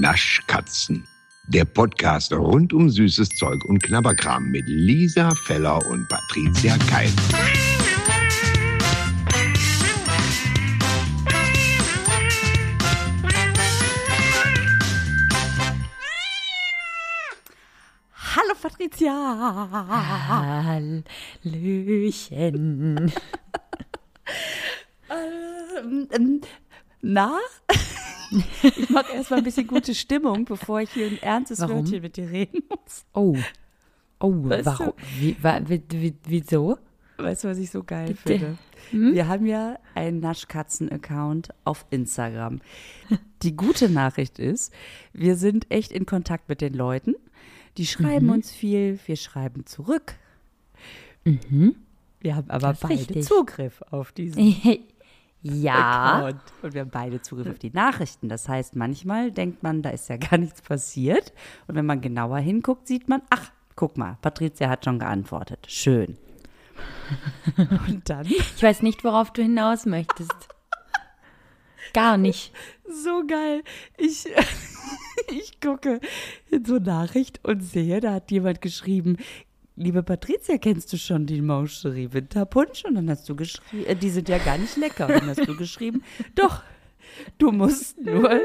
Naschkatzen. Der Podcast rund um süßes Zeug und Knabberkram mit Lisa Feller und Patricia Keil. Hallo Patricia. Hallöchen. Ähm, ähm, na? Ich mache erstmal ein bisschen gute Stimmung, bevor ich hier ein ernstes Warum? Wörtchen mit dir reden muss. Oh. Oh, Weißt warum? Wie, wa, wie, wie, wieso? Weißt du, was ich so geil finde? Hm? Wir haben ja einen Naschkatzen-Account auf Instagram. Die gute Nachricht ist, wir sind echt in Kontakt mit den Leuten. Die schreiben Mhm. uns viel, wir schreiben zurück. Mhm. Wir haben aber beide richtig. Zugriff auf diesen ja. Account. Und wir haben beide Zugriff auf die Nachrichten. Das heißt, manchmal denkt man, da ist ja gar nichts passiert. Und wenn man genauer hinguckt, sieht man, ach, guck mal, Patricia hat schon geantwortet. Schön. Und dann, Ich weiß nicht, worauf du hinaus möchtest. Gar nicht. so geil, ich, ich gucke in so Nachricht und sehe, da hat jemand geschrieben, liebe Patricia, kennst du schon die Mancherie Winterpunsch? Und dann hast du geschrieben, äh, die sind ja gar nicht lecker. Und dann hast du geschrieben, doch, du musst nur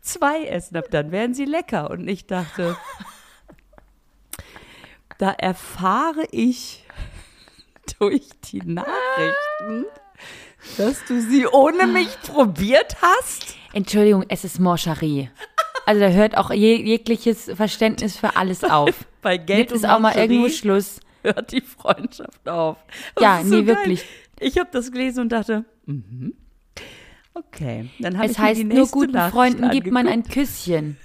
zwei essen, ab dann werden sie lecker. Und ich dachte, da erfahre ich durch die Nachrichten, dass du sie ohne mich probiert hast. Entschuldigung, es ist Morcherie. Also da hört auch je, jegliches Verständnis für alles auf. Bei Geld Jetzt ist auch mal Mancherie irgendwo Schluss. hört die Freundschaft auf. Das Ja, so nee, geil. wirklich. Ich habe das gelesen und dachte, mhm. okay. Dann habe Es ich mir heißt, die nur nächste guten Nachricht Freunden gibt man ein. Küsschen.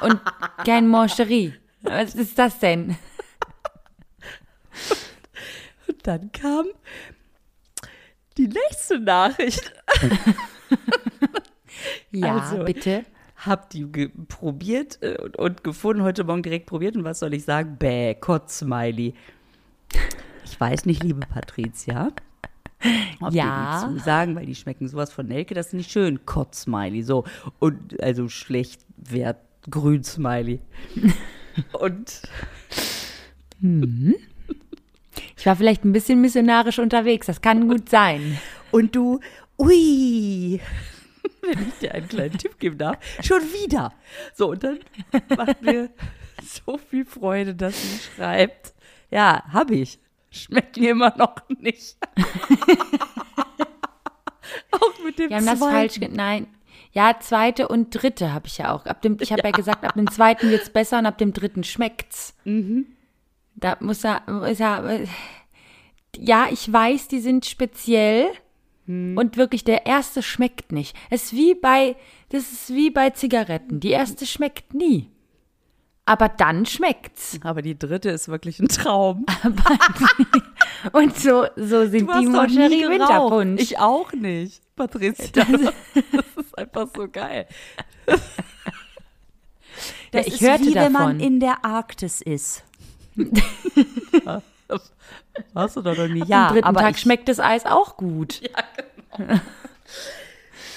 Und kein Morcherie. Was ist das denn? Und dann kam die nächste Nachricht. Ja, Also, bitte. Hab die probiert äh, und, und gefunden, heute Morgen direkt probiert. Und was soll ich sagen? Bäh, Kotzsmiley. Ich weiß nicht, liebe Patricia. Ob Ja. die zusagen, weil die schmecken sowas von Nelke, das ist nicht schön. Kotzsmiley, so. Und also schlecht wert Grünsmiley. und Ich war vielleicht ein bisschen missionarisch unterwegs. Das kann gut sein. Und du, ui, wenn ich dir einen kleinen Tipp geben darf, schon wieder. So, und dann macht mir so viel Freude, dass sie schreibt, ja, habe ich. Schmeckt mir immer noch nicht. auch mit dem Wir haben das falsch. Nein. Ja, zweite und dritte habe ich ja auch. Ab dem, ich habe ja. gesagt, ab dem zweiten wird's besser und ab dem dritten schmeckt's. Mhm. Da muss er, ist er. Ja, ich weiß, die sind speziell. Mhm. Und wirklich, der erste schmeckt nicht. Es ist wie bei, das ist wie bei Zigaretten. Die erste schmeckt nie. Aber dann schmeckt's. Aber die dritte ist wirklich ein Traum. Und so, so sind die Moncherie. Winterpunsch. Ich auch nicht, Patricia. Das, ist einfach so geil. Ja, ich hörte wie wenn man davon. in der Arktis ist. Hast du doch noch nie. Am dritten aber Tag ich, schmeckt das Eis auch gut.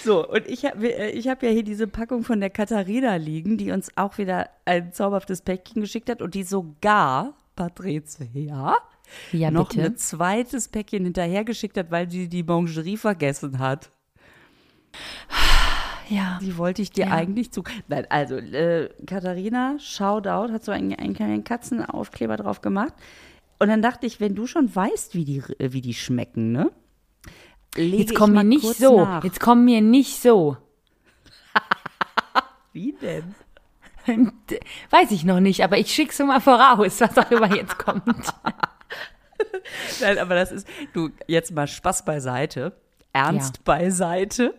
So, und ich habe ich hab ja hier diese Packung von der Katharina liegen, die uns auch wieder ein zauberhaftes Päckchen geschickt hat und die sogar, Patricia, Ja, noch bitte. ein zweites Päckchen hinterhergeschickt hat, weil sie die Mangerie vergessen hat. Ja. Die wollte ich dir Ja. eigentlich zu. Nein, also, äh, Katharina, Shoutout, hat so einen, einen kleinen Katzenaufkleber drauf gemacht. Und dann dachte ich, wenn du schon weißt, wie die, äh, wie die schmecken, ne? Lege Jetzt ich komm mal mir nicht so. Nach. Jetzt komm mir nicht so. Wie denn? Weiß ich noch nicht, aber ich schick's so mal voraus, was auch immer jetzt kommt. Nein, aber das ist, du, jetzt mal Spaß beiseite, Ernst Ja. beiseite.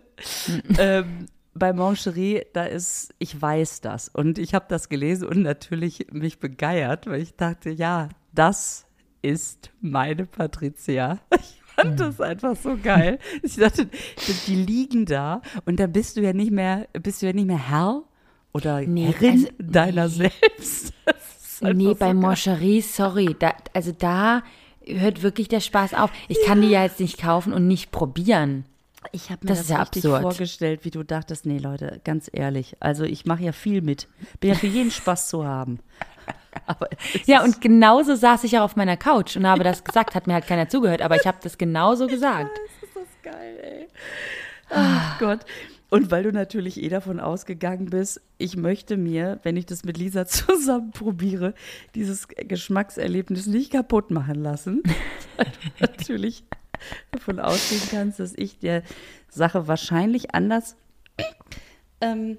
ähm, bei Mancherie, da ist, ich weiß das. Und ich habe das gelesen und natürlich mich begeiert, weil ich dachte, ja, das ist meine Patricia. Ich fand das einfach so geil. Ich dachte, die liegen da und dann bist du ja nicht mehr, bist du ja nicht mehr Herr oder Nee, Herrin also, deiner selbst. Ist einfach Nee, so bei geil. Moncherie, sorry. Da, also da hört wirklich der Spaß auf. Ich kann die ja jetzt nicht kaufen und nicht probieren. Ich habe mir Das das, ja richtig absurd. vorgestellt, wie du dachtest, nee, Leute, ganz ehrlich, also ich mache ja viel mit. Bin ja für jeden Spaß zu haben. Ja, und genauso saß ich auch auf meiner Couch und habe das gesagt, hat mir halt keiner zugehört, aber ich habe das genauso gesagt. ist das geil, ey. Ach Gott. Und weil du natürlich eh davon ausgegangen bist, ich möchte mir, wenn ich das mit Lisa zusammen probiere, dieses Geschmackserlebnis nicht kaputt machen lassen. Weil du natürlich davon ausgehen kannst, dass ich der Sache wahrscheinlich anders ähm,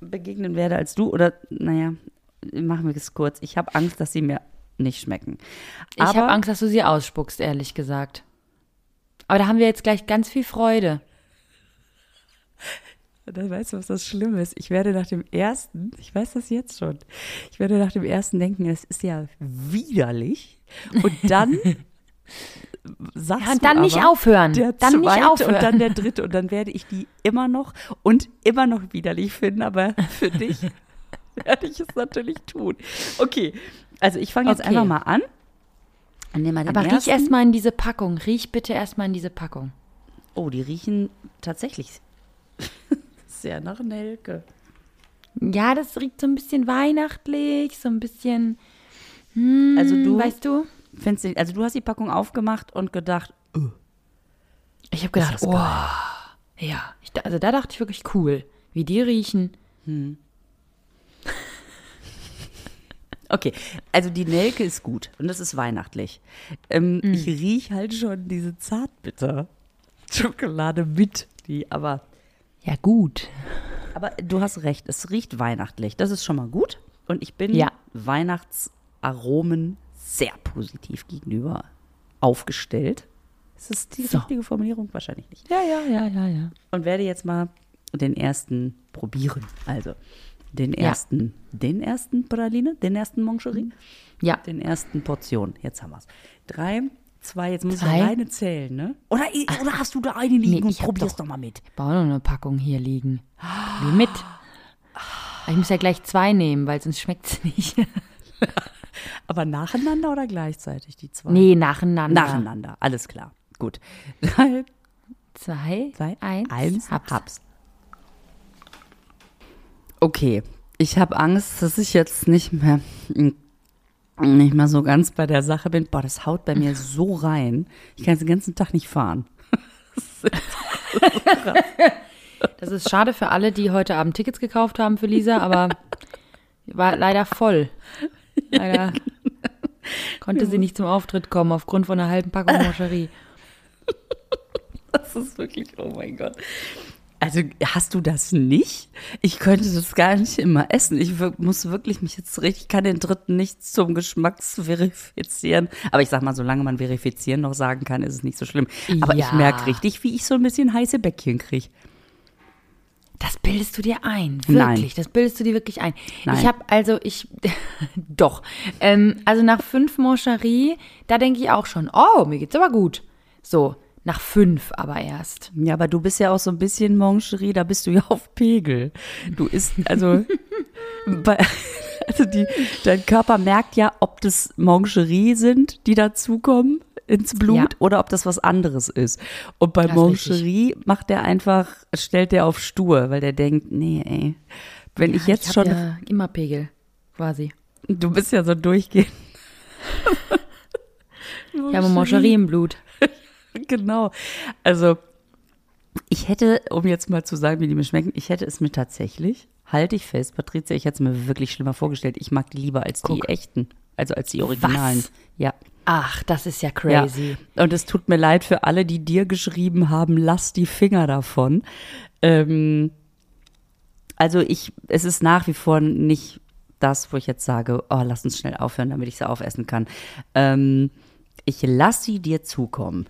begegnen werde als du. Oder, naja, machen wir es kurz. Ich habe Angst, dass sie mir nicht schmecken. Ich habe Angst, dass du sie ausspuckst, ehrlich gesagt. Aber da haben wir jetzt gleich ganz viel Freude. Und dann weißt du, was das Schlimme ist. Ich werde nach dem ersten, ich weiß das jetzt schon, ich werde nach dem ersten denken, es ist ja widerlich. Und dann sagst Ja, und dann nicht aber, aufhören. Der Dann nicht zweite aufhören. Und dann der dritte. Und dann werde ich die immer noch und immer noch widerlich finden. Aber für dich werde ich es natürlich tun. Okay, also ich fange jetzt Okay. einfach mal an. Aber riech ersten. erst mal in diese Packung. Riech bitte erst mal in diese Packung. Oh, die riechen tatsächlich sehr nach Nelke. Ja, das riecht so ein bisschen weihnachtlich, so ein bisschen, Also du weißt du? Findest du, also du hast die Packung aufgemacht und gedacht, Ich habe gedacht, oh, ja. Ich, also da dachte ich wirklich cool, wie die riechen. Okay, also die Nelke ist gut und das ist weihnachtlich. Ähm, Ich riech halt schon diese Zartbitter-Schokolade mit, die, aber, Ja, gut. aber du hast recht, es riecht weihnachtlich. Das ist schon mal gut und ich bin Ja. Weihnachtsaromen sehr positiv gegenüber aufgestellt. Ist das die So. richtige Formulierung? Wahrscheinlich nicht. Ja, ja, ja, ja, ja. und werde jetzt mal den ersten probieren. Also den Ja. ersten, den ersten Praline, den ersten Moncherie, Ja, den ersten Portion. Jetzt haben wir es. Drei, zwei, jetzt muss ich alleine zählen, ne? Oder, oder hast du da eine liegen Nee, und ich hab probier's doch- doch mal mit? ich baue noch eine Packung hier liegen. Wie mit. Ich muss ja gleich zwei nehmen, weil sonst schmeckt es nicht. Aber nacheinander oder gleichzeitig die zwei? Nee, nacheinander. Nacheinander, alles klar. Gut. Drei, Zwei, zwei, eins, eins, hab's. hab's. Okay, ich habe Angst, dass ich jetzt nicht mehr nicht mehr so ganz bei der Sache bin. Boah, das haut bei mir so rein. Ich kann jetzt den ganzen Tag nicht fahren. Das ist schade für alle, die heute Abend Tickets gekauft haben für Lisa, aber war leider voll. Leider konnte sie nicht zum Auftritt kommen aufgrund von einer halben Packung Moscherie. Das ist wirklich, oh mein Gott. Also hast du das nicht? Ich könnte das gar nicht immer essen. Ich muss wirklich mich jetzt richtig, ich kann den dritten nicht zum Geschmacksverifizieren. Aber ich sag mal, solange man verifizieren noch sagen kann, ist es nicht so schlimm. Aber ich Ja. merke richtig, wie ich so ein bisschen heiße Bäckchen kriege. Das bildest du dir ein, Nein. wirklich. Das bildest du dir wirklich ein. Nein. Ich habe also, ich, doch. Ähm, also nach fünf Moscherie, da denke ich auch schon, oh, mir geht's aber gut. So, nach fünf aber erst. Ja, aber du bist ja auch so ein bisschen Moncherie, da bist du ja auf Pegel. Du isst, also, bei, also die, dein Körper merkt ja, ob das Moncherie sind, die dazukommen ins Blut Ja. oder ob das was anderes ist. Und bei. Moncherie macht der einfach, stellt der auf stur, weil der denkt, nee, ey, wenn ich jetzt hab schon, Ja immer Pegel, quasi. du bist ja so durchgehend. Ich habe Moscherie im Blut. Genau. Also, ich hätte, um jetzt mal zu sagen, wie die mir schmecken, ich hätte es mir tatsächlich, halte ich fest, Patricia, ich hätte es mir wirklich schlimmer vorgestellt. Ich mag die lieber als die Guck. echten, also als die originalen. Was? Ja. Ach, das ist ja crazy. Ja. Und es tut mir leid für alle, die dir geschrieben haben, lass die Finger davon. Ähm, also ich, es ist nach wie vor nicht das, wo ich jetzt sage, oh, lass uns schnell aufhören, damit ich sie aufessen kann. Ähm, ich lass sie dir zukommen.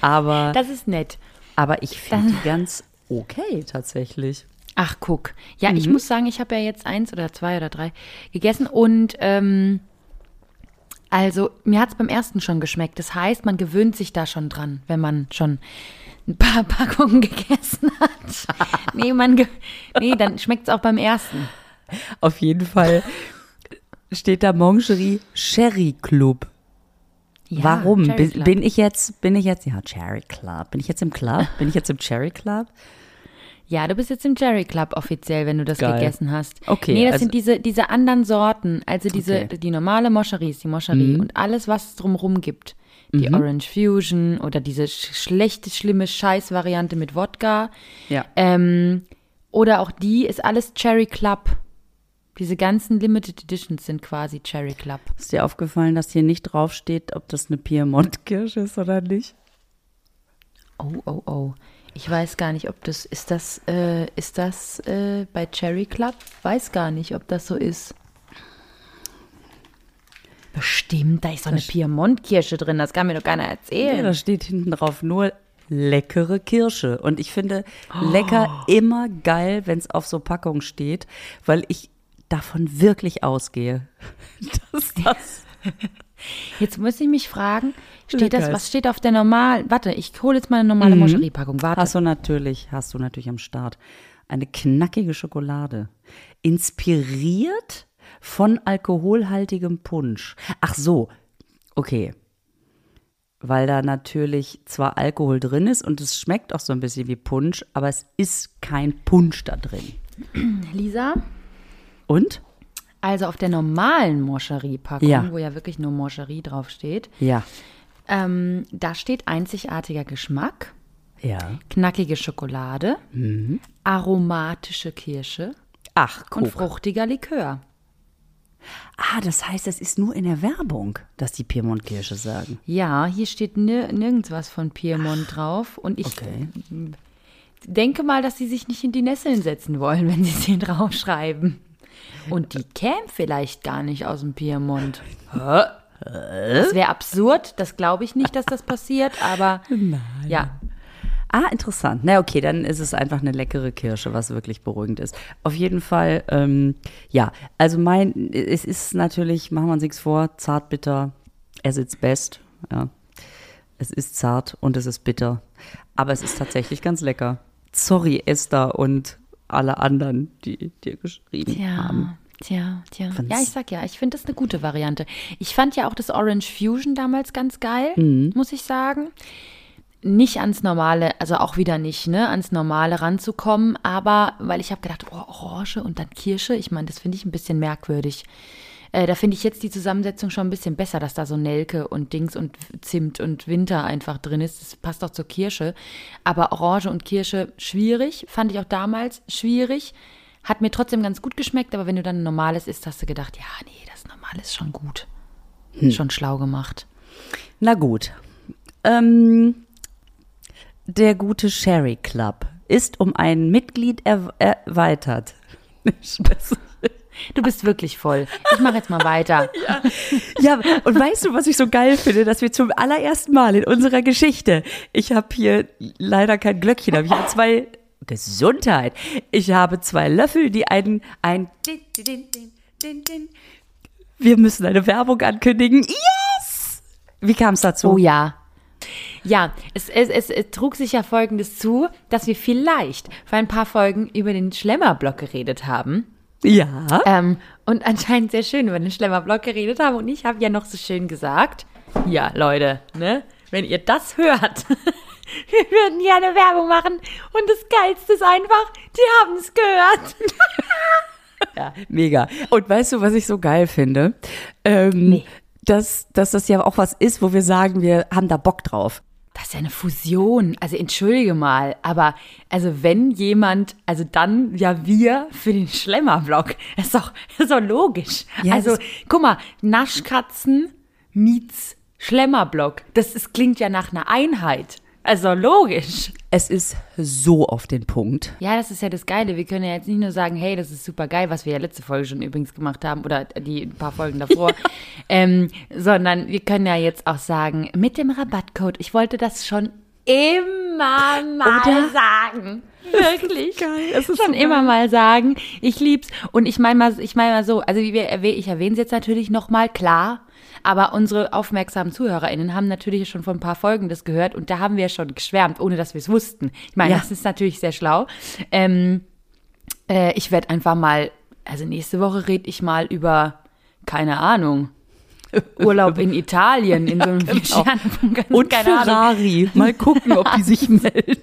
Aber, Das ist nett. aber ich finde die ganz okay tatsächlich. Ach, guck. Ja, ich Mhm. muss sagen, ich habe ja jetzt eins oder zwei oder drei gegessen und ähm, also mir hat es beim ersten schon geschmeckt. Das heißt, man gewöhnt sich da schon dran, wenn man schon ein paar Packungen gegessen hat. nee, man ge nee, dann schmeckt es auch beim ersten. Auf jeden Fall steht da Moncherie Sherry Club. Ja, Warum? Bin, ich jetzt, bin ich jetzt, ja, Cherry Club. Bin ich jetzt im Club? Bin ich jetzt im Cherry Club? Ja, du bist jetzt im Cherry Club offiziell, wenn du das Geil. gegessen hast. Okay, Nee, das also- sind diese, diese anderen Sorten. Also diese, Okay. die normale Moscherie ist die Moscherie Mhm. und alles, was es drumrum gibt. Die Orange Fusion oder diese sch schlechte, schlimme Scheiß-Variante mit Wodka. Ja. Ähm, oder auch die ist alles Cherry Club. Diese ganzen Limited Editions sind quasi Cherry Club. Ist dir aufgefallen, dass hier nicht draufsteht, ob das eine Piemont-Kirsche ist oder nicht? Oh, oh, oh. Ich weiß gar nicht, ob das, ist das, äh, ist das äh, bei Cherry Club? Weiß gar nicht, ob das so ist. Bestimmt, da ist doch eine Piemont-Kirsche drin, das kann mir doch keiner Ja, erzählen. da steht hinten drauf nur leckere Kirsche. Und ich finde lecker immer geil, wenn es auf so Packung steht, weil ich davon wirklich ausgehe. Dass das Jetzt muss ich mich fragen, steht das, was steht auf der normalen, warte, ich hole jetzt mal eine normale Moscherie-Packung, warte. hast du natürlich, hast du natürlich am Start. Eine knackige Schokolade. Inspiriert von alkoholhaltigem Punsch. Ach so, okay. Weil da natürlich zwar Alkohol drin ist und es schmeckt auch so ein bisschen wie Punsch, aber es ist kein Punsch da drin. Lisa, Und? also auf der normalen Moscherie-Packung, Ja. wo ja wirklich nur Moscherie draufsteht, Ja. ähm, da steht einzigartiger Geschmack, Ja. knackige Schokolade, aromatische Kirsche Ach, und fruchtiger Likör. Ah, das heißt, es ist nur in der Werbung, dass die Piemont-Kirsche sagen. Ja, hier steht nir nirgends was von Piemont drauf. Und ich Okay. denke mal, dass sie sich nicht in die Nesseln setzen wollen, wenn sie es hier draufschreiben. Und die käme vielleicht gar nicht aus dem Piemont. Das wäre absurd. Das glaube ich nicht, dass das passiert. Aber ja, Ah, interessant. Na okay, dann ist es einfach eine leckere Kirsche, was wirklich beruhigend ist. Auf jeden Fall, ähm, ja, also mein, es ist natürlich, machen wir uns nichts vor, zart bitter, as its best, ja. Es ist zart und es ist bitter, aber es ist tatsächlich ganz lecker. Sorry, Esther und alle anderen, die dir geschrieben tja, haben. tja, tja. Find's- Ja, ich sag ja, ich finde das eine gute Variante. Ich fand ja auch das Orange Fusion damals ganz geil, Mhm. muss ich sagen. Nicht ans Normale, also auch wieder nicht, ne, ans Normale ranzukommen, aber weil ich habe gedacht, oh, Orange und dann Kirsche, ich meine, das finde ich ein bisschen merkwürdig. Äh, da finde ich jetzt die Zusammensetzung schon ein bisschen besser, dass da so Nelke und Dings und Zimt und Winter einfach drin ist. Das passt auch zur Kirsche. Aber Orange und Kirsche schwierig, fand ich auch damals schwierig. Hat mir trotzdem ganz gut geschmeckt, aber wenn du dann ein normales isst, hast du gedacht, ja, nee, das Normale ist schon gut. Schon schlau gemacht. Na gut. Ähm, der gute Sherry Club ist um ein Mitglied er erweitert. Du bist wirklich voll. Ich mache jetzt mal weiter. Ja, und weißt du, was ich so geil finde, dass wir zum allerersten Mal in unserer Geschichte, ich habe hier leider kein Glöckchen, aber ich habe zwei Gesundheit. Ich habe zwei Löffel, die einen ein. Wir müssen eine Werbung ankündigen. Yes! Wie kam es dazu? Oh ja. Ja, es, es, es, es trug sich ja Folgendes zu, dass wir vielleicht vor ein paar Folgen über den Schlemmerblock geredet haben. Ja. Ähm, und anscheinend sehr schön über den Schlemmerblock geredet haben. Und ich habe ja noch so schön gesagt, ja, Leute, ne, wenn ihr das hört, wir würden hier eine Werbung machen. Und das Geilste ist einfach, die haben es gehört. Ja, mega. Und weißt du, was ich so geil finde? Ähm, dass, dass das ja auch was ist, wo wir sagen, wir haben da Bock drauf. Das ist ja eine Fusion. Also entschuldige mal, aber also wenn jemand, also dann ja wir für den Schlemmerblock. Das ist doch, das ist doch logisch. Ja, also guck mal, Naschkatzen meets Schlemmerblock. Das ist, klingt ja nach einer Einheit. Also logisch. Es ist so auf den Punkt. Ja, das ist ja das Geile. Wir können ja jetzt nicht nur sagen, hey, das ist super geil, was wir ja letzte Folge schon übrigens gemacht haben oder die ein paar Folgen davor, ähm, sondern wir können ja jetzt auch sagen, mit dem Rabattcode, ich wollte das schon immer mal Oder? sagen. Wirklich. geil, es ist schon so immer mal sagen. Ich lieb's. Und ich meine mal, ich meine mal so, also wie wir ich erwähne es jetzt natürlich nochmal, klar. Aber unsere aufmerksamen ZuhörerInnen haben natürlich schon vor ein paar Folgen das gehört und da haben wir schon geschwärmt, ohne dass wir es wussten. Ich meine, Ja. das ist natürlich sehr schlau. Ähm, äh, ich werde einfach mal, also nächste Woche rede ich mal über, keine Ahnung, Urlaub in Italien, in so einem genau. Ganz- Und keine Ahnung. Ferrari. Mal gucken, ob die sich melden.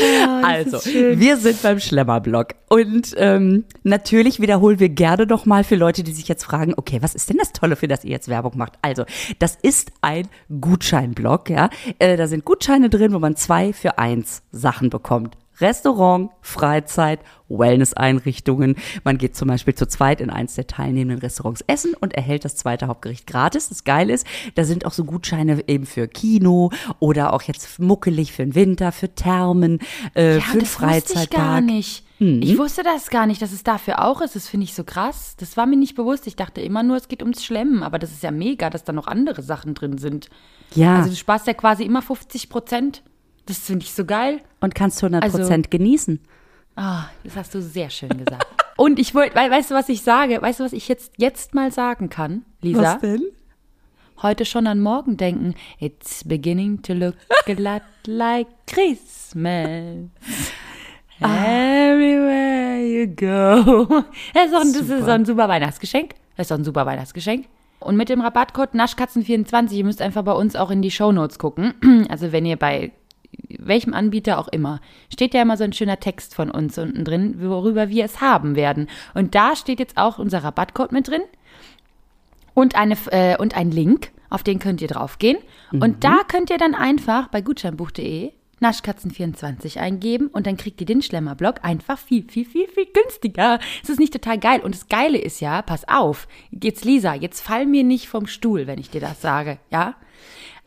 Das Also, wir sind beim Schlemmerblock. Und ähm, natürlich wiederholen wir gerne noch mal für Leute, die sich jetzt fragen, okay, was ist denn das Tolle, für das ihr jetzt Werbung macht? Also, das ist ein Gutscheinblock, ja. Äh, da sind Gutscheine drin, wo man zwei für eins Sachen bekommt. Restaurant, Freizeit, Wellness-Einrichtungen. Man geht zum Beispiel zu zweit in eins der teilnehmenden Restaurants essen und erhält das zweite Hauptgericht gratis. Das Geile ist, da sind auch so Gutscheine eben für Kino oder auch jetzt muckelig für den Winter, für Thermen, äh, Ja, für den das wusste ich Freizeittag. gar nicht. Mhm. Ich wusste das gar nicht, dass es dafür auch ist. Das finde ich so krass. Das war mir nicht bewusst. Ich dachte immer nur, es geht ums Schlemmen. Aber das ist ja mega, dass da noch andere Sachen drin sind. Ja, Also du sparst ja quasi immer 50 Prozent. Das finde ich so geil. und kannst 100 also- Prozent genießen. Ah, das hast du sehr schön gesagt. Und ich wollte, we weißt du, was ich sage? Weißt du, was ich jetzt, jetzt mal sagen kann, Lisa? denn? Heute schon an morgen denken. It's beginning to look a lot like Christmas. Everywhere you go. Das ist, ein- das ist doch ein super Weihnachtsgeschenk. Das ist doch ein super Weihnachtsgeschenk. Und mit dem Rabattcode Naschkatzen24, ihr müsst einfach bei uns auch in die Shownotes gucken. Also wenn ihr bei welchem Anbieter auch immer, steht ja immer so ein schöner Text von uns unten drin, worüber wir es haben werden. Und da steht jetzt auch unser Rabattcode mit drin und, eine, äh, und ein Link, auf den könnt ihr draufgehen. Und da könnt ihr dann einfach bei gutscheinbuch.de Naschkatzen24 eingeben und dann kriegt ihr den Schlemmerblock einfach viel, viel, viel, viel günstiger. Es ist nicht total geil. Und das Geile ist ja, pass auf, jetzt Lisa, jetzt fall mir nicht vom Stuhl, wenn ich dir das sage, ja?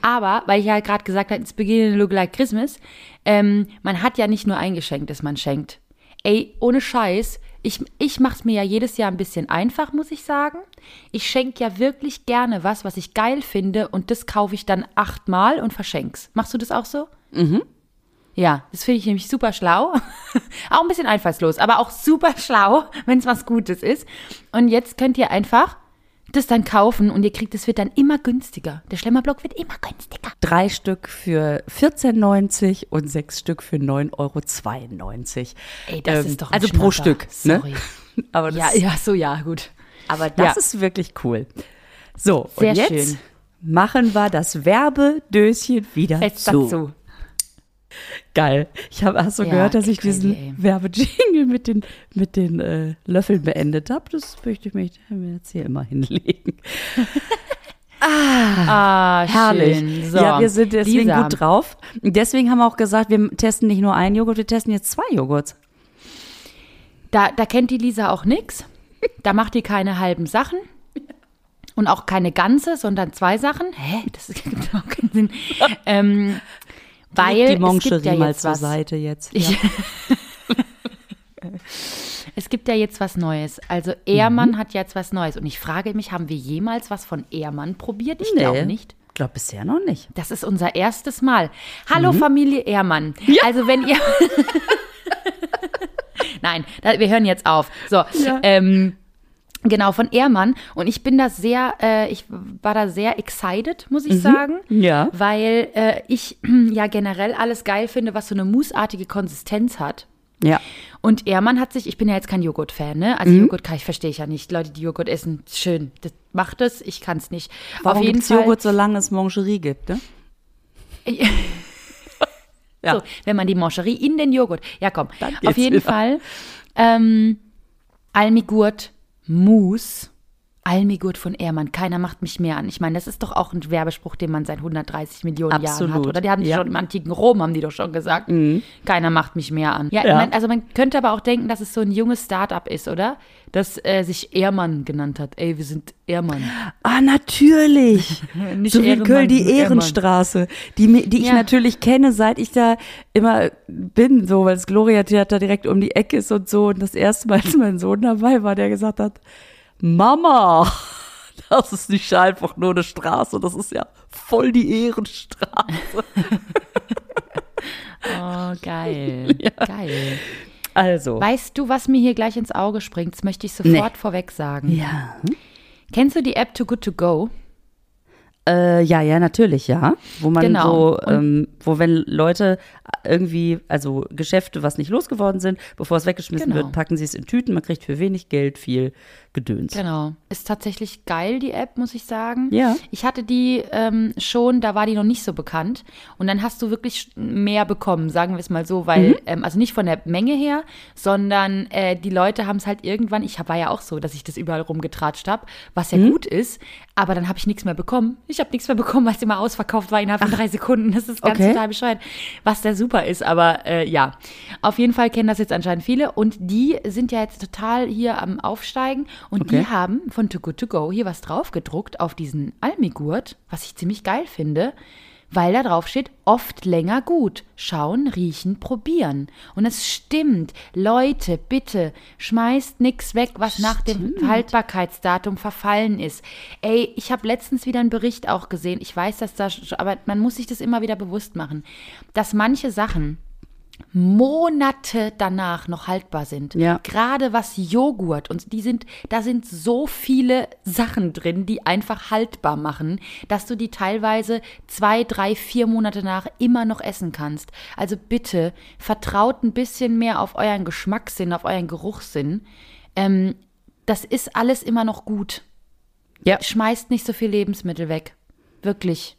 Aber, weil ich ja gerade gesagt habe, it's beginning to look like Christmas, ähm, man hat ja nicht nur ein Geschenk, das man schenkt. Ey, ohne Scheiß, ich, ich mache es mir ja jedes Jahr ein bisschen einfach, muss ich sagen. Ich schenke ja wirklich gerne was, was ich geil finde und das kaufe ich dann achtmal und verschenk's. Machst du das auch so? Mhm. Ja, das finde ich nämlich super schlau. auch ein bisschen einfallslos, aber auch super schlau, wenn es was Gutes ist. Und jetzt könnt ihr einfach das dann kaufen und ihr kriegt, es wird dann immer günstiger. Der Schlemmerblock wird immer günstiger. Drei Stück für 14,90 und sechs Stück für 9,92 Euro. Ey, das Ähm, ist doch ein Also pro Schnapper. Stück, ne? Sorry. Aber das, Ja, ja, so ja, gut. aber das Ja. ist wirklich cool. So, Sehr und jetzt schön. machen wir das Werbedöschen wieder Fest zu. dazu. Geil. Ich hab, hast du Ja, gehört, dass ich crazy, diesen. Werbejingle mit den, mit den äh, Löffeln beendet habe? Das möchte ich mich mir jetzt hier immer hinlegen. Ah, Herrlich. schön. So, ja, wir sind deswegen Lisa, gut drauf. Deswegen haben wir auch gesagt, wir testen nicht nur einen Joghurt, wir testen jetzt zwei Joghurts. Da, da kennt die Lisa auch nix. Da macht die keine halben Sachen. Und auch keine ganze, sondern zwei Sachen. Hä? Das gibt auch keinen Sinn. Ähm, weil die Moncherie ja mal zur was. Seite jetzt. Ich- Es gibt ja jetzt was Neues. Also Ehrmann Mhm. hat jetzt was Neues. Und ich frage mich, haben wir jemals was von Ehrmann probiert? Ich Nee. glaube nicht. Ich glaube bisher noch nicht. Das ist unser erstes Mal. Hallo Mhm. Familie Ehrmann. Also wenn ihr. Nein, wir hören jetzt auf. So, ähm, genau, von Ehrmann. Und ich bin da sehr, äh, ich war da sehr excited, muss ich sagen. Mhm. Ja. Weil äh, ich ja generell alles geil finde, was so eine mousseartige Konsistenz hat. Ja. Und Ehrmann hat sich, ich bin ja jetzt kein Joghurt-Fan, ne? Mhm. Also Joghurt kann ich, verstehe ich ja nicht. Leute, die Joghurt essen, schön. Das macht es, ich kann es nicht. Warum Auf jeden gibt's Fall. Joghurt, solange es Moncherie gibt, ne? Ja. So, wenn man die Moncherie in den Joghurt. Ja, komm. Auf jeden wieder. Fall. Ähm, Almigurt Mousse. Almigurt von Ehrmann. Keiner macht mich mehr an. Ich meine, das ist doch auch ein Werbespruch, den man seit 130 Millionen Jahren hat. Absolut. Oder die haben die Ja. schon im antiken Rom, haben die doch schon gesagt. Keiner macht mich mehr an. Ja, Ja. Man, also man könnte aber auch denken, dass es so ein junges Start-up ist, oder? Das äh, sich Ehrmann genannt hat. Ey, wir sind Ehrmann. Ah, natürlich. Nicht so wie Köln die. Ehrenstraße, die, die ich Ja. natürlich kenne, seit ich da immer bin, so, weil das Gloria-Theater direkt um die Ecke ist und so. Und das erste Mal, als mein Sohn dabei war, der gesagt hat, Mama, das ist nicht einfach nur eine Straße, das ist ja voll die Ehrenstraße. Oh, geil. Geil. Also. Weißt du, was mir hier gleich ins Auge springt? Das möchte ich sofort vorweg sagen. Ja. Kennst du die App Too Good To Go? Äh, ja, ja, natürlich, ja. Wo man Genau. so, ähm, wo wenn Leute irgendwie, also Geschäfte, was nicht losgeworden sind, bevor es weggeschmissen Genau. wird, packen sie es in Tüten. Man kriegt für wenig Geld viel Gedöns. Genau. Ist tatsächlich geil, die App, muss ich sagen. Ja. Ich hatte die ähm, schon, da war die noch nicht so bekannt. Und dann hast du wirklich mehr bekommen, sagen wir es mal so, weil, Mhm. ähm, also nicht von der Menge her, sondern äh, die Leute haben es halt irgendwann, ich war ja auch so, dass ich das überall rumgetratscht habe, was Mhm. ja gut ist, aber dann habe ich nichts mehr bekommen. Ich habe nichts mehr bekommen, weil es immer ausverkauft war innerhalb von drei Sekunden. Das ist ganz Okay. total bescheuert, was der super ist. Aber äh, ja, auf jeden Fall kennen das jetzt anscheinend viele. Und die sind ja jetzt total hier am Aufsteigen. Und Okay. die haben von Too Good To Go hier was draufgedruckt auf diesen Almigurt, was ich ziemlich geil finde. Weil da drauf steht, oft länger gut. Schauen, riechen, probieren. Und es stimmt. Leute, bitte, schmeißt nix weg, was nach dem Haltbarkeitsdatum verfallen ist. Ey, ich habe letztens wieder einen Bericht auch gesehen. Ich weiß, dass da, aber man muss sich das immer wieder bewusst machen, dass manche Sachen Monate danach noch haltbar sind. Ja. Gerade was Joghurt und die sind, da sind so viele Sachen drin, die einfach haltbar machen, dass du die teilweise zwei, drei, vier Monate nach immer noch essen kannst. Also bitte vertraut ein bisschen mehr auf euren Geschmackssinn, auf euren Geruchssinn. Ähm, das ist alles immer noch gut. Ja, Schmeißt nicht so viel Lebensmittel weg. Wirklich.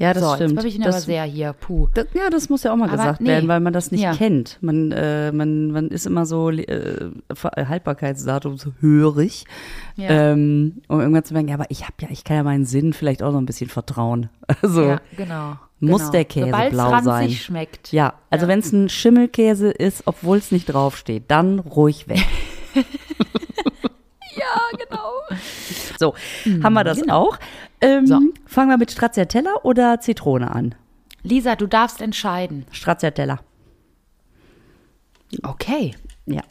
Ja das so, stimmt. jetzt habe ich ihn das, aber sehr hier. Puh. das, ja, das muss ja auch mal Aber gesagt nee. werden, weil man das nicht Ja. kennt. Man, äh, man, man ist immer so äh, Ver- Haltbarkeitsdatum so hörig. Ja. Ähm, um irgendwann zu merken, ja, aber ich habe ja, ich kann ja meinen Sinn vielleicht auch noch ein bisschen vertrauen. Also, Ja, genau. Muss genau. der Käse Sobald's blau sein. schmeckt. Ja, also wenn es ein Schimmelkäse ist, obwohl es nicht draufsteht, dann ruhig weg. Ja, genau. So, haben wir das auch. Ähm, So. Fangen wir mit Stracciatella oder Zitrone an? Lisa, du darfst entscheiden. Stracciatella. Okay. Ja.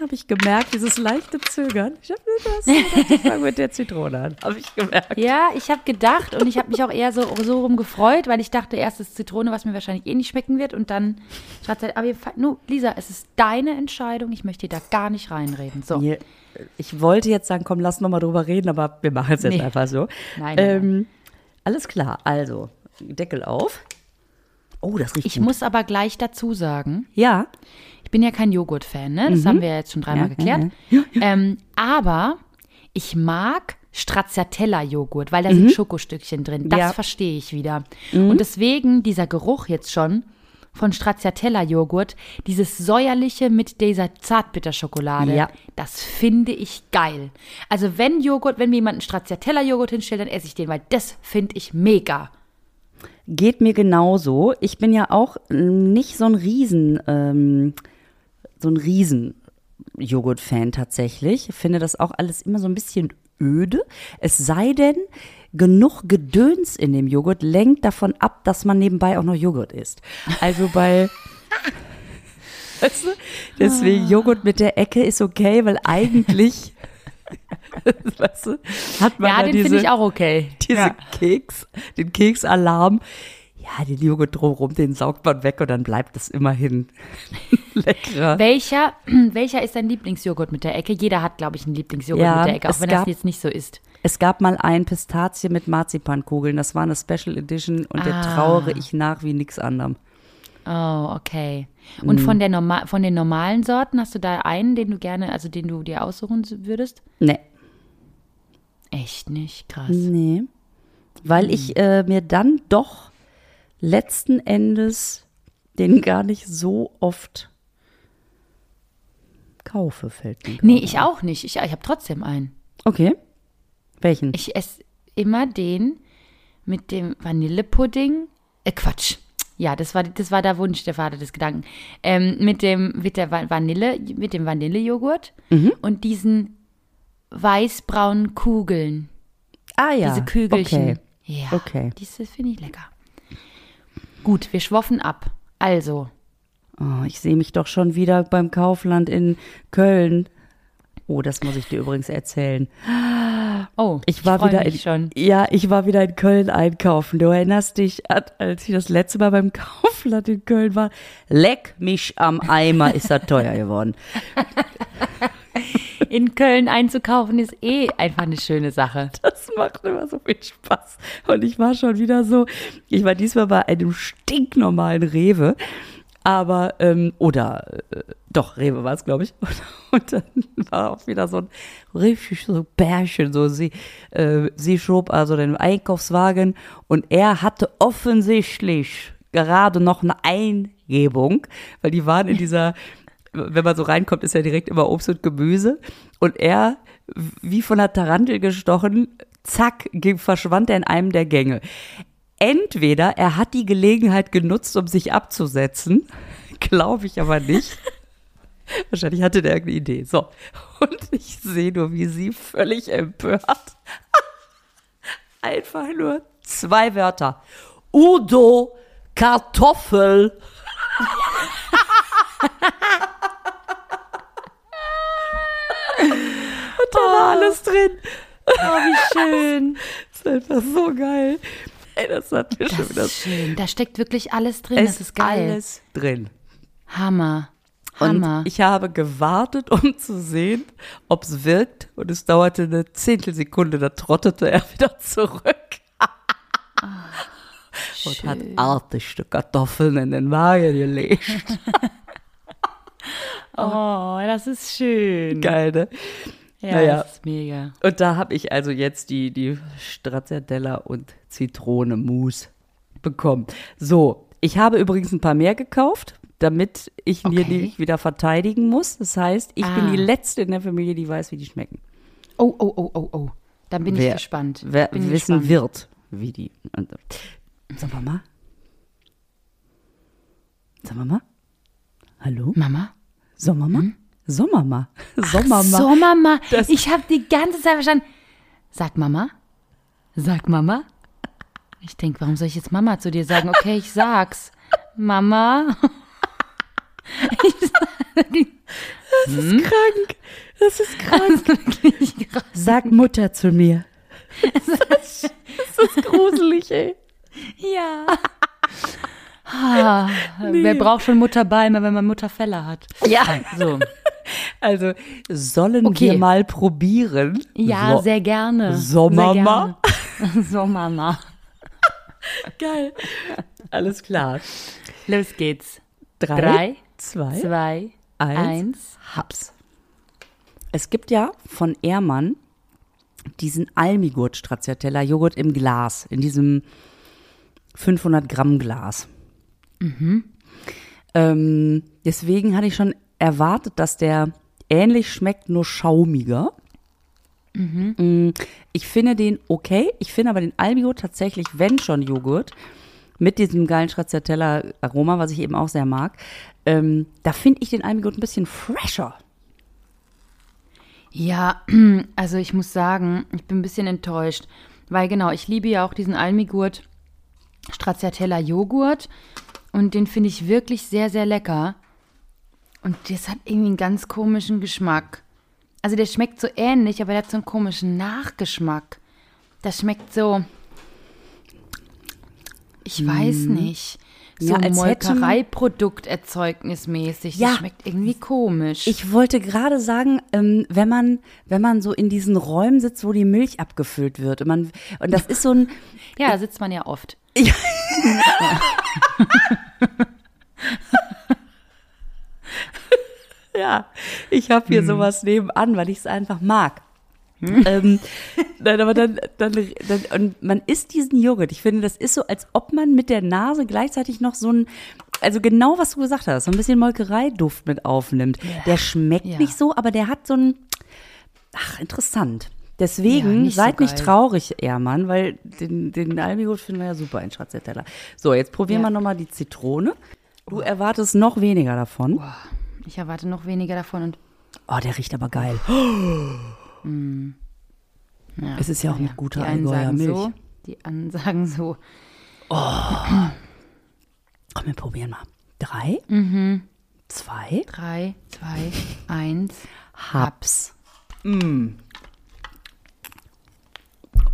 Habe ich gemerkt, dieses leichte Zögern. Ich habe das. Ich fange mit der Zitrone an. Habe ich gemerkt. Ja, ich habe gedacht und ich habe mich auch eher so, so rum gefreut, weil ich dachte, erst ist Zitrone, was mir wahrscheinlich eh nicht schmecken wird und dann Stracciatella. Aber ihr, fa- nur, Lisa, es ist deine Entscheidung. Ich möchte dir da gar nicht reinreden. So. Hier, Ich wollte jetzt sagen, komm, lass noch mal drüber reden, aber wir machen es jetzt Nee. einfach so. Nein, nein, ähm, Alles klar, also Deckel auf. Oh, das riecht Ich gut. muss aber gleich dazu sagen, Ja, ich bin ja kein Joghurt-Fan, ne? Das haben wir ja jetzt schon dreimal Ja, geklärt. ja, Ähm, aber ich mag Stracciatella-Joghurt, weil da Mhm. sind Schokostückchen drin. Das Ja. verstehe ich wieder. Mhm. Und deswegen dieser Geruch jetzt schon von Stracciatella-Joghurt, dieses säuerliche mit dieser Zartbitterschokolade, Ja. das finde ich geil. Also wenn Joghurt, wenn mir jemand einen Stracciatella-Joghurt hinstellt, dann esse ich den, weil das finde ich mega. geht mir genauso. Ich bin ja auch nicht so ein Riesen, ähm, so ein Riesen Joghurt-Fan tatsächlich. Ich finde das auch alles immer so ein bisschen öde. Es sei denn, genug Gedöns in dem Joghurt lenkt davon ab, dass man nebenbei auch noch Joghurt isst. Also bei Weißt du? Deswegen Joghurt mit der Ecke ist okay, weil eigentlich weißt du, hat man Ja, den diese, finde ich auch okay. diese Keks, den Keksalarm. Ja, den Joghurt drumherum, den saugt man weg und dann bleibt es immerhin leckerer. Welcher, welcher ist dein Lieblingsjoghurt mit der Ecke? Jeder hat, glaube ich, einen Lieblingsjoghurt Ja, mit der Ecke, auch wenn das gab- jetzt nicht so ist. Es gab mal ein Pistazie mit Marzipankugeln. Das war eine Special Edition und der Ah. trauere ich nach wie nix anderem. Oh, okay. Und von, der Norma von den normalen Sorten hast du da einen, den du gerne, also den du dir aussuchen würdest? Nee. Echt nicht, krass. Nee. Weil ich äh, mir dann doch letzten Endes den gar nicht so oft kaufe, fällt mir Nee, ich auch nicht. Ich, ich habe trotzdem einen. Okay. Welchen? Ich esse immer den mit dem Vanillepudding. Äh, Quatsch. Ja, das war, das war der Wunsch, der Vater des Gedanken. Ähm, mit dem, mit der Va- Vanille, mit dem Vanillejoghurt Mhm. und diesen weißbraunen Kugeln. ah ja. Diese Kügelchen. Okay. Ja, Okay. diese finde ich lecker. Gut, wir schwoffen ab. Also, Oh, ich sehe mich doch schon wieder beim Kaufland in Köln. Oh, das muss ich dir übrigens erzählen. oh, Ich war freu wieder in, schon. Ja, ich war wieder in Köln einkaufen. Du erinnerst dich, als ich das letzte Mal beim Kaufland in Köln war. Leck mich am Eimer, ist das teuer geworden. In Köln einzukaufen ist eh einfach eine schöne Sache. Das macht immer so viel Spaß. Und ich war schon wieder so, ich war diesmal bei einem stinknormalen Rewe, aber, ähm, oder, äh, doch, Rewe war es, glaube ich. Und, und, dann war auch wieder so ein richtig so Bärchen, so sie, äh, sie schob also den Einkaufswagen und er hatte offensichtlich gerade noch eine Eingebung, weil die waren in dieser, wenn man so reinkommt, ist ja direkt immer Obst und Gemüse. Und er, wie von der Tarantel gestochen, zack, verschwand er in einem der Gänge. Entweder er hat die Gelegenheit genutzt, um sich abzusetzen, glaube ich aber nicht. Wahrscheinlich hatte der irgendeine Idee. So. Und ich sehe nur, wie sie völlig empört. Einfach nur zwei Wörter. Udo Kartoffel. Und da war alles drin. Oh, wie schön. Das ist einfach so geil. Ey, das hat mir Das schon wieder. ist schön. Da steckt wirklich alles drin. Es das ist geil. alles drin. Hammer. Und Hammer. ich habe gewartet, um zu sehen, ob es wirkt. Und es dauerte eine Zehntelsekunde, da trottete er wieder zurück. und hat artigste Kartoffeln in den Wagen gelegt. oh, das ist schön. Geil, ne? Ja, Naja. das ist mega. Und da habe ich also jetzt die, die Stracciatella und Zitrone Mousse bekommen. So, ich habe übrigens ein paar mehr gekauft, damit ich mir Okay. nicht wieder verteidigen muss. Das heißt, ich bin Ah. die Letzte in der Familie, die weiß, wie die schmecken. Oh, oh, oh, oh, oh. Dann bin ich wer, gespannt. Wer bin ich wissen gespannt. wird, wie die. Wir mal. Wir mal. Hallo? Mama? Sommerma? Hm? Sommerma. Sommerma. So, Mama. Das- ich habe die ganze Zeit verstanden. Sag Mama. Sag Mama. Ich denke, warum soll ich jetzt Mama zu dir sagen? Okay, ich sag's. Mama. Ich sag, Das ist krank. Das ist krank. wirklich krass. Sag Mutter zu mir. das ist gruselig, ey. Ja. Ah, Wer braucht schon Mutterbalme, wenn man Mutterfälle hat? Ja. So. Also, sollen Okay. wir mal probieren? Ja, so, sehr gerne. So, Sehr Mama? gerne. So, Mama. Geil. Alles klar. Los geht's. Drei, Drei, zwei, Zwei, eins. eins. Haps. Es gibt ja von Ehrmann diesen Almigurt Stracciatella Joghurt im Glas, in diesem 500 Gramm Glas. Ähm, deswegen hatte ich schon erwartet, dass der ähnlich schmeckt, nur schaumiger. Mm, Ich finde den okay. Ich finde aber den Almigurt tatsächlich, wenn schon Joghurt, mit diesem geilen Stracciatella-Aroma, was ich eben auch sehr mag, ähm, da finde ich den Almigurt ein bisschen fresher. Ja, also ich muss sagen, ich bin ein bisschen enttäuscht, weil genau, ich liebe ja auch diesen Almigurt Stracciatella Joghurt und den finde ich wirklich sehr, sehr lecker. Und das hat irgendwie einen ganz komischen Geschmack. Also der schmeckt so ähnlich, aber der hat so einen komischen Nachgeschmack. Das schmeckt so, ich weiß nicht, so Ja, Molkereiprodukterzeugnismäßig. Ja. Das schmeckt irgendwie komisch. Ich wollte gerade sagen, ähm, wenn man, wenn man so in diesen Räumen sitzt, wo die Milch abgefüllt wird, und man, und das ist so ein, ja, da sitzt man ja oft. Ja, ich habe hier sowas nebenan, weil ich es einfach mag. ähm, nein, aber dann, dann, dann, und man isst diesen Joghurt. Ich finde, das ist so, als ob man mit der Nase gleichzeitig noch so ein, also genau was du gesagt hast, so ein bisschen Molkereiduft mit aufnimmt. Der schmeckt Ja. nicht so, aber der hat so ein, ach, interessant. Deswegen Ja, nicht so seid nicht geil. traurig, Ehrmann, weil den, den Almigut finden wir ja super in Stracciatella. So, jetzt probieren Ja. wir nochmal die Zitrone. Du erwartest noch weniger davon. Ich erwarte noch weniger davon und Oh, der riecht aber geil. ja, Es ist ja auch die einen Allgäuer Milch. So, die anderen sagen so. Komm, wir probieren mal. Drei, zwei, Drei, zwei, eins. Haps. Mm.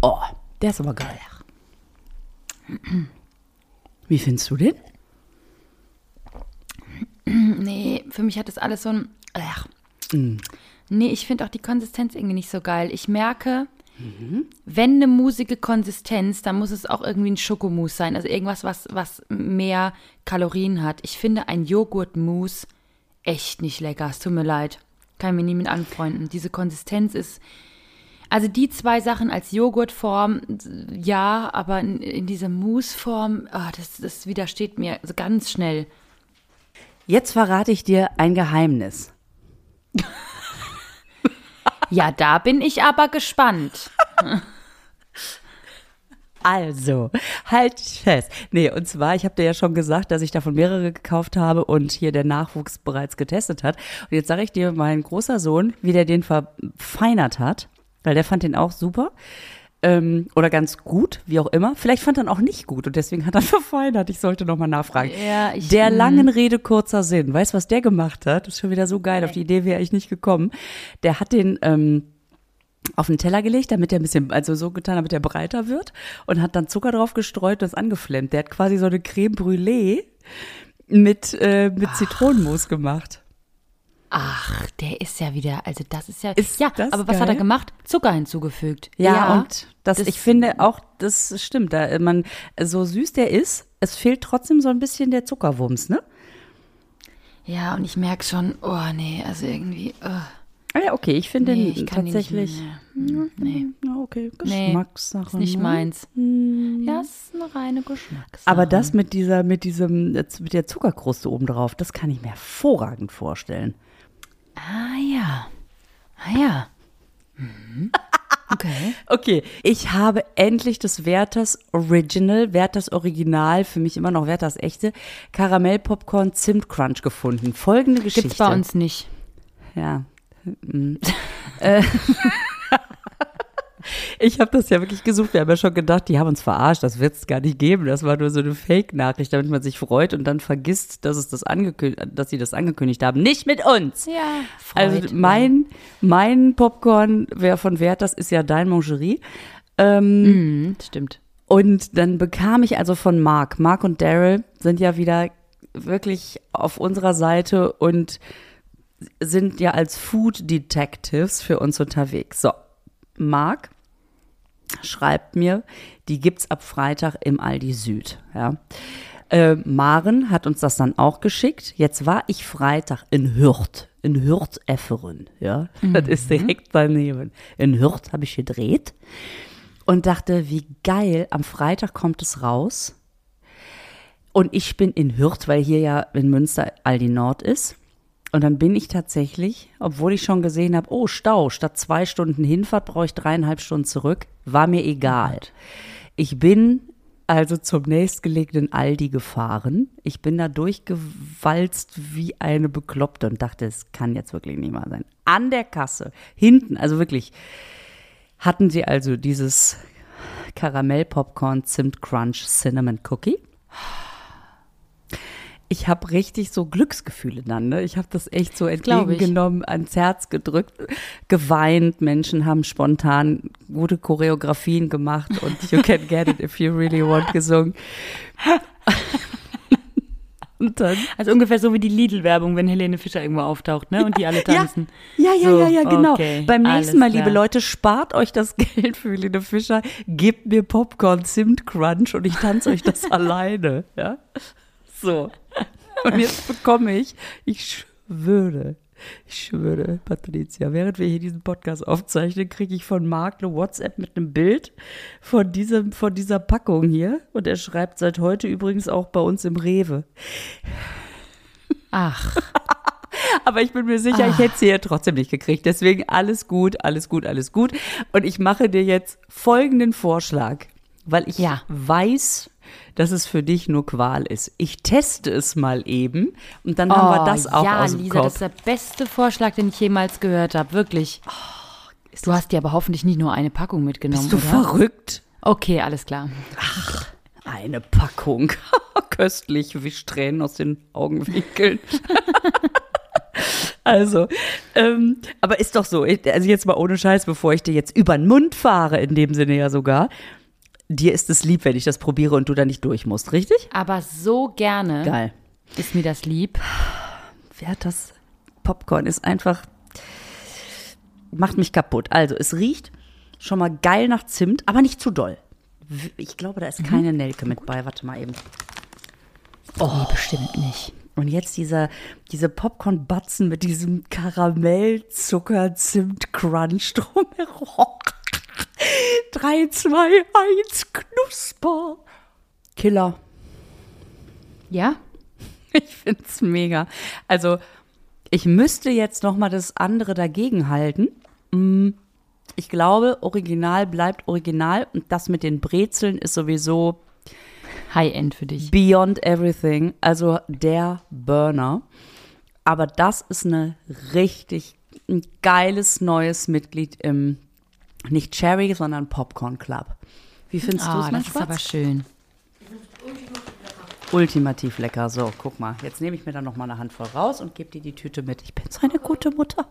Oh, der ist aber geil. Wie findest du den? Nee, für mich hat das alles so ein. Ach, Nee, ich finde auch die Konsistenz irgendwie nicht so geil. Ich merke, wenn eine musige Konsistenz, dann muss es auch irgendwie ein Schokomousse sein. Also irgendwas, was, was mehr Kalorien hat. Ich finde ein Joghurtmousse echt nicht lecker. Es tut mir leid. Kann ich mir nie mit anfreunden. Diese Konsistenz ist. Also die zwei Sachen als Joghurtform, ja, aber in, in dieser Mousse-Form, ah, das, das widersteht mir also ganz schnell. Jetzt verrate ich dir ein Geheimnis. Ja, da bin ich aber gespannt. Also, halt dich fest. Nee, und zwar, ich habe dir ja schon gesagt, dass ich davon mehrere gekauft habe und hier der Nachwuchs bereits getestet hat. Und jetzt sage ich dir, mein großer Sohn, wie der den verfeinert hat, weil der fand den auch super. Ähm, oder ganz gut, wie auch immer. Vielleicht fand er ihn auch nicht gut und deswegen hat er verfeinert. Ich sollte nochmal nachfragen. Ja, ich- der mm. langen Rede, kurzer Sinn. Weißt du, was der gemacht hat? Das ist schon wieder so geil. Auf die Idee wäre ich nicht gekommen. Der hat den ähm, auf den Teller gelegt, damit er ein bisschen, also so getan, damit er breiter wird und hat dann Zucker drauf gestreut und das angeflammt. Der hat quasi so eine Creme Brûlée mit, äh, mit Zitronenmus gemacht. Ach, der ist ja wieder, also das ist ja. Ist ja, das aber was hat er gemacht? Zucker hinzugefügt. Ja, und das, das- ich finde auch, das stimmt. Da man so süß der ist, es fehlt trotzdem so ein bisschen der Zuckerwumms, ne? Ja, und ich merke schon, oh nee, also irgendwie. Oh, Ah ja, okay, ich finde nee, den ich tatsächlich. Mehr. Nee, Ja, okay, nee, Geschmackssache. ist nicht ne? meins. Ja, ist eine reine Geschmackssache. Aber das mit dieser, mit diesem, mit der Zuckerkruste obendrauf, das kann ich mir hervorragend vorstellen. Ah ja. Ah ja. Mhm. Okay. Okay, ich habe endlich das Werthers Original, Werthers Original, für mich immer noch Werthers echte, Karamell-Popcorn Zimt Crunch gefunden. Folgende Geschichte. Gibt's bei uns nicht. Ja. Äh, ich habe das ja wirklich gesucht. Wir haben ja schon gedacht, die haben uns verarscht. Das wird es gar nicht geben. Das war nur so eine Fake-Nachricht, damit man sich freut und dann vergisst, dass es das angekündigt, dass sie das angekündigt haben. Nicht mit uns. Ja. Also mein, mein Popcorn, wer von Werthers, ist ja dein Mangerie. Mhm, stimmt. Und dann bekam ich also von Mark, Mark und Daryl sind ja wieder wirklich auf unserer Seite und sind ja als Food Detectives für uns unterwegs. So, Mark schreibt mir, die gibt's ab Freitag im Aldi Süd. Ja. Äh, Maren hat uns das dann auch geschickt. Jetzt war ich Freitag in Hürth, in Hürth-Efferen. Ja, das ist direkt daneben. In Hürth habe ich gedreht und dachte, wie geil, am Freitag kommt es raus. Und ich bin in Hürth, weil hier ja in Münster Aldi Nord ist. Und dann bin ich tatsächlich, obwohl ich schon gesehen habe, oh, Stau, statt zwei Stunden Hinfahrt brauche ich dreieinhalb Stunden zurück, war mir egal. Ich bin also zum nächstgelegenen Aldi gefahren. Ich bin da durchgewalzt wie eine Bekloppte und dachte, es kann jetzt wirklich nicht mal sein. An der Kasse, hinten, also wirklich, hatten sie also dieses Karamell-Popcorn Zimt Crunch Cinnamon Cookie. Ich habe richtig so Glücksgefühle dann. Ne? Ich habe das echt so entgegengenommen, ans Herz gedrückt, geweint. Menschen haben spontan gute Choreografien gemacht und You Can Get It If You Really Want gesungen. und dann Also ungefähr so wie die Lidl-Werbung, wenn Helene Fischer irgendwo auftaucht, ne? Und die alle tanzen. Ja, ja, So, ja, ja, genau. okay, Beim nächsten Mal, klar. liebe Leute, spart euch das Geld für Helene Fischer, gebt mir Popcorn Zimt Crunch und ich tanze euch das alleine, ja? So. Und jetzt bekomme ich, ich schwöre, ich schwöre, Patricia, während wir hier diesen Podcast aufzeichnen, kriege ich von Marc eine WhatsApp mit einem Bild von, diesem, von dieser Packung hier. Und er schreibt seit heute übrigens auch bei uns im Rewe. Ach, Aber ich bin mir sicher, ich hätte sie ja trotzdem nicht gekriegt. Deswegen alles gut, alles gut, alles gut. Und ich mache dir jetzt folgenden Vorschlag, weil ich Ja. weiß, dass es für dich nur Qual ist. Ich teste es mal eben und dann haben wir das auch Oh, ja, aus dem Lisa, das Kopf. ist der beste Vorschlag, den ich jemals gehört habe, wirklich. du hast dir aber hoffentlich nicht nur eine Packung mitgenommen, Bist du oder? verrückt? Okay, alles klar. Eine Packung. Köstlich, Wischtränen aus den Augenwinkeln. also, ähm, aber ist doch so, also jetzt mal ohne Scheiß, bevor ich dir jetzt über den Mund fahre, in dem Sinne ja sogar, dir ist es lieb, wenn ich das probiere und du da nicht durch musst, richtig? Aber so gerne Geil. ist mir das lieb. Wer hat das? Popcorn ist einfach, macht mich kaputt. Also, es riecht schon mal geil nach Zimt, aber nicht zu doll. Ich glaube, da ist Mhm. keine Nelke mit bei. Warte mal eben. Oh, bestimmt nicht. Und jetzt dieser, diese Popcorn-Batzen mit diesem Karamell, Zucker, Zimt, Crunch drumherum. 3, 2, 1, Knusper. Killer. Ja? Ich find's mega. Also, ich müsste jetzt noch mal das andere dagegen halten. Mm, Ich glaube, Original bleibt Original und das mit den Brezeln ist sowieso High-End für dich. beyond everything. Also der Burner. Aber das ist eine richtig ein geiles neues Mitglied im nicht Cherry, sondern Popcorn Club. Wie findest du Ah, es, mein das ist aber schön. Ultimativ lecker. So, guck mal. Jetzt nehme ich mir dann noch mal eine Handvoll raus und gebe dir die Tüte mit. Ich bin so eine gute Mutter.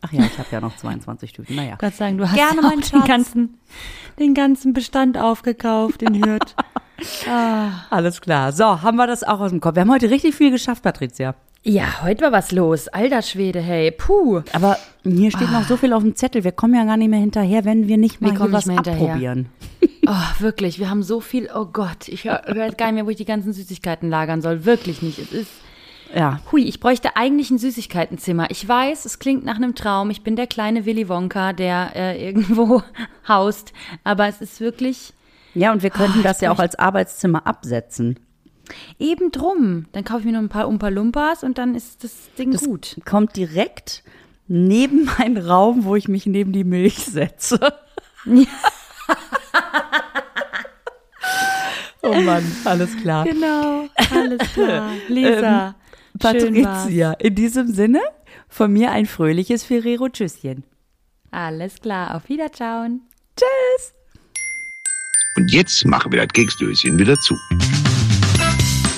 Ach ja, ich habe ja noch 22 Tüten. Naja. Gott Dank, du hast Gerne, auch den ganzen, den ganzen Bestand aufgekauft in Hürth. Alles klar. So, haben wir das auch aus dem Kopf. Wir haben heute richtig viel geschafft, Patricia. Ja, heute war was los. Alter Schwede, hey, puh. Aber hier steht noch so viel auf dem Zettel. Wir kommen ja gar nicht mehr hinterher, wenn wir nicht mal Wir hier was mehr abprobieren. Oh, wirklich, wir haben so viel, oh Gott, ich hör- weiß gar nicht mehr, wo ich die ganzen Süßigkeiten lagern soll. Wirklich nicht. Es ist, Ja. hui, ich bräuchte eigentlich ein Süßigkeitenzimmer. Ich weiß, es klingt nach einem Traum. Ich bin der kleine Willy Wonka, der äh, irgendwo haust. Aber es ist wirklich Ja, und wir könnten Oh, das ja auch als Arbeitszimmer absetzen. Eben drum. Dann kaufe ich mir noch ein paar Umpa Lumpas und dann ist das Ding Das gut. kommt direkt neben meinen Raum, wo ich mich neben die Milch setze. oh Mann, alles klar. Genau, alles klar. Lisa, schön war's. Patricia, in diesem Sinne, von mir ein fröhliches Ferrero-Tschüsschen. Alles klar, auf Wiederschauen. Tschüss. Und jetzt machen wir das Keksdöschen wieder zu.